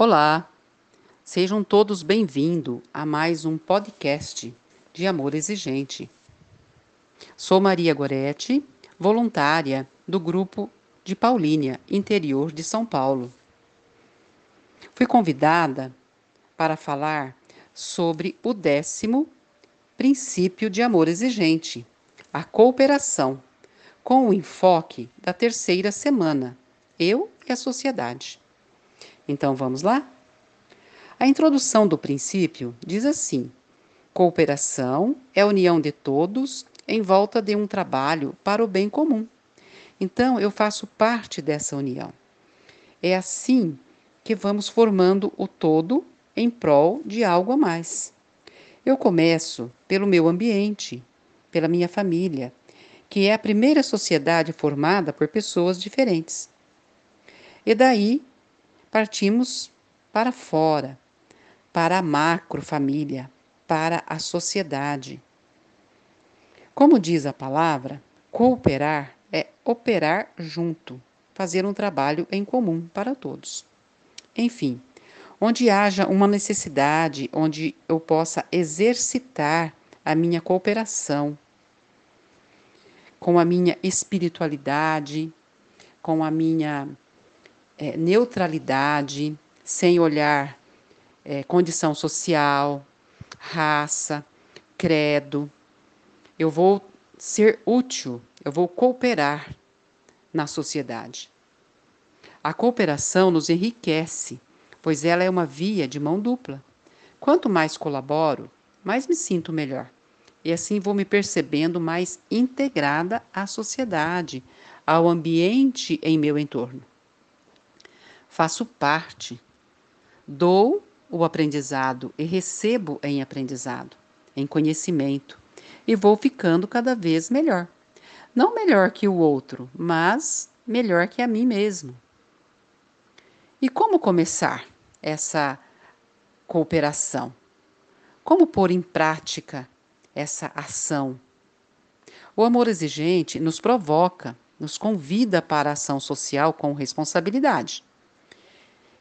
Olá, sejam todos bem-vindos a mais um podcast de amor exigente. Sou Maria Goretti, voluntária do grupo de Paulínia, interior de São Paulo. Fui convidada para falar sobre o décimo princípio de amor exigente, a cooperação, com o enfoque da terceira semana, eu e a sociedade. Então vamos lá? A introdução do princípio diz assim: cooperação é a união de todos em volta de um trabalho para o bem comum. Então eu faço parte dessa união. É assim que vamos formando o todo em prol de algo a mais. Eu começo pelo meu ambiente, pela minha família, que é a primeira sociedade formada por pessoas diferentes. E daí partimos para fora, para a macrofamília, para a sociedade. Como diz a palavra, cooperar é operar junto, fazer um trabalho em comum para todos. Enfim, onde haja uma necessidade, onde eu possa exercitar a minha cooperação com a minha espiritualidade, com a minha é, neutralidade, sem olhar é, condição social, raça, credo. Eu vou ser útil, eu vou cooperar na sociedade. A cooperação nos enriquece, pois ela é uma via de mão dupla. Quanto mais colaboro, mais me sinto melhor. E assim vou me percebendo mais integrada à sociedade, ao ambiente em meu entorno faço parte, dou o aprendizado e recebo em aprendizado, em conhecimento, e vou ficando cada vez melhor. Não melhor que o outro, mas melhor que a mim mesmo. E como começar essa cooperação? Como pôr em prática essa ação? O amor exigente nos provoca, nos convida para a ação social com responsabilidade.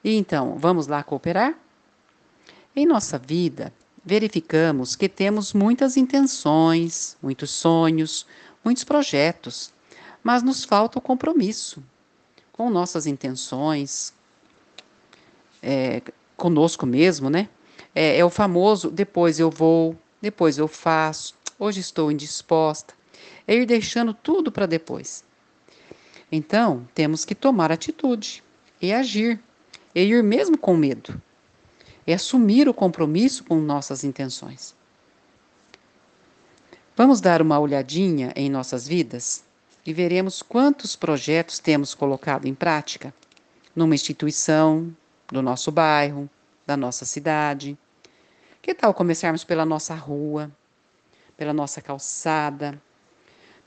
E então, vamos lá cooperar? Em nossa vida, verificamos que temos muitas intenções, muitos sonhos, muitos projetos, mas nos falta o compromisso com nossas intenções, é, conosco mesmo, né? É, é o famoso depois eu vou, depois eu faço, hoje estou indisposta. É ir deixando tudo para depois. Então, temos que tomar atitude e agir é ir mesmo com medo, é assumir o compromisso com nossas intenções. Vamos dar uma olhadinha em nossas vidas e veremos quantos projetos temos colocado em prática numa instituição, do nosso bairro, da nossa cidade. Que tal começarmos pela nossa rua, pela nossa calçada,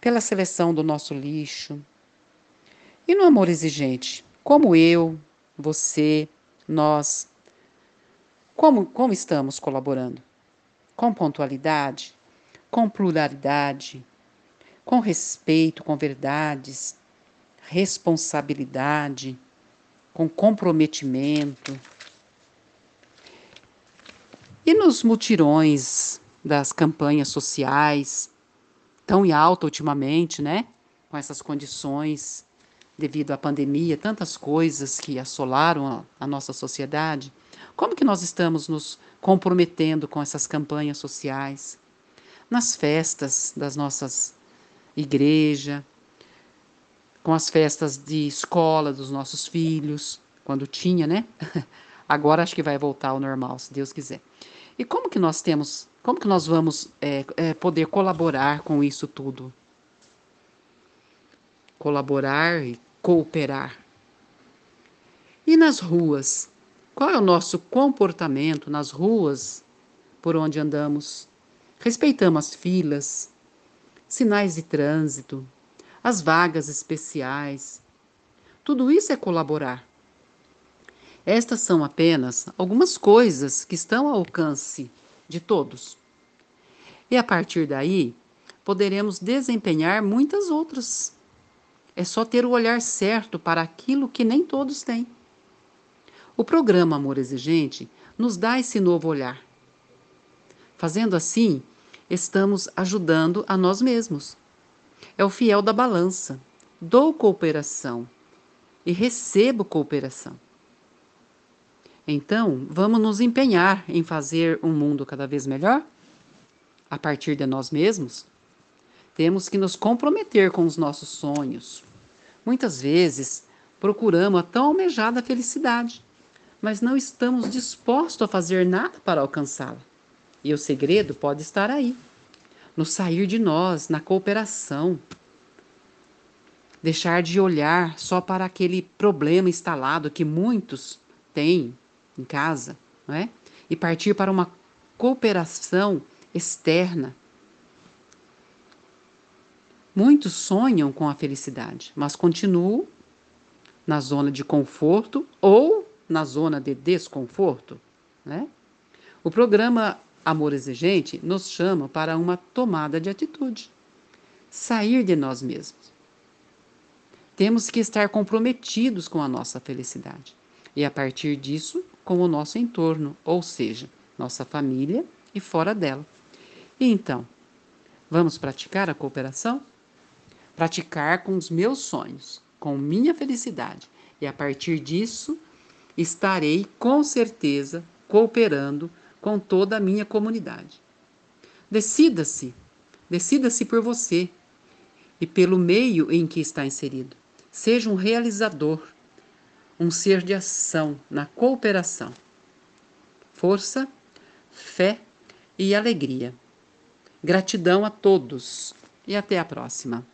pela seleção do nosso lixo? E no amor exigente, como eu, você, nós. Como, como estamos colaborando? Com pontualidade, com pluralidade, com respeito, com verdades, responsabilidade, com comprometimento. E nos mutirões das campanhas sociais, tão em alta ultimamente, né? Com essas condições devido à pandemia, tantas coisas que assolaram a, a nossa sociedade, como que nós estamos nos comprometendo com essas campanhas sociais? Nas festas das nossas igrejas, com as festas de escola dos nossos filhos, quando tinha, né? Agora acho que vai voltar ao normal, se Deus quiser. E como que nós temos, como que nós vamos é, é, poder colaborar com isso tudo? Colaborar e cooperar. E nas ruas? Qual é o nosso comportamento nas ruas por onde andamos? Respeitamos as filas, sinais de trânsito, as vagas especiais. Tudo isso é colaborar. Estas são apenas algumas coisas que estão ao alcance de todos. E a partir daí, poderemos desempenhar muitas outras é só ter o olhar certo para aquilo que nem todos têm. O programa Amor Exigente nos dá esse novo olhar. Fazendo assim, estamos ajudando a nós mesmos. É o fiel da balança. Dou cooperação e recebo cooperação. Então, vamos nos empenhar em fazer um mundo cada vez melhor? A partir de nós mesmos? Temos que nos comprometer com os nossos sonhos. Muitas vezes, procuramos a tão almejada felicidade, mas não estamos dispostos a fazer nada para alcançá-la. E o segredo pode estar aí, no sair de nós, na cooperação. Deixar de olhar só para aquele problema instalado que muitos têm em casa, não é? E partir para uma cooperação externa. Muitos sonham com a felicidade, mas continuam na zona de conforto ou na zona de desconforto, né? O programa Amor Exigente nos chama para uma tomada de atitude, sair de nós mesmos. Temos que estar comprometidos com a nossa felicidade e, a partir disso, com o nosso entorno, ou seja, nossa família e fora dela. E então, vamos praticar a cooperação? Praticar com os meus sonhos, com minha felicidade, e a partir disso, estarei com certeza cooperando com toda a minha comunidade. Decida-se, decida-se por você e pelo meio em que está inserido. Seja um realizador um ser de ação na cooperação. Força, fé e alegria. Gratidão a todos e até a próxima.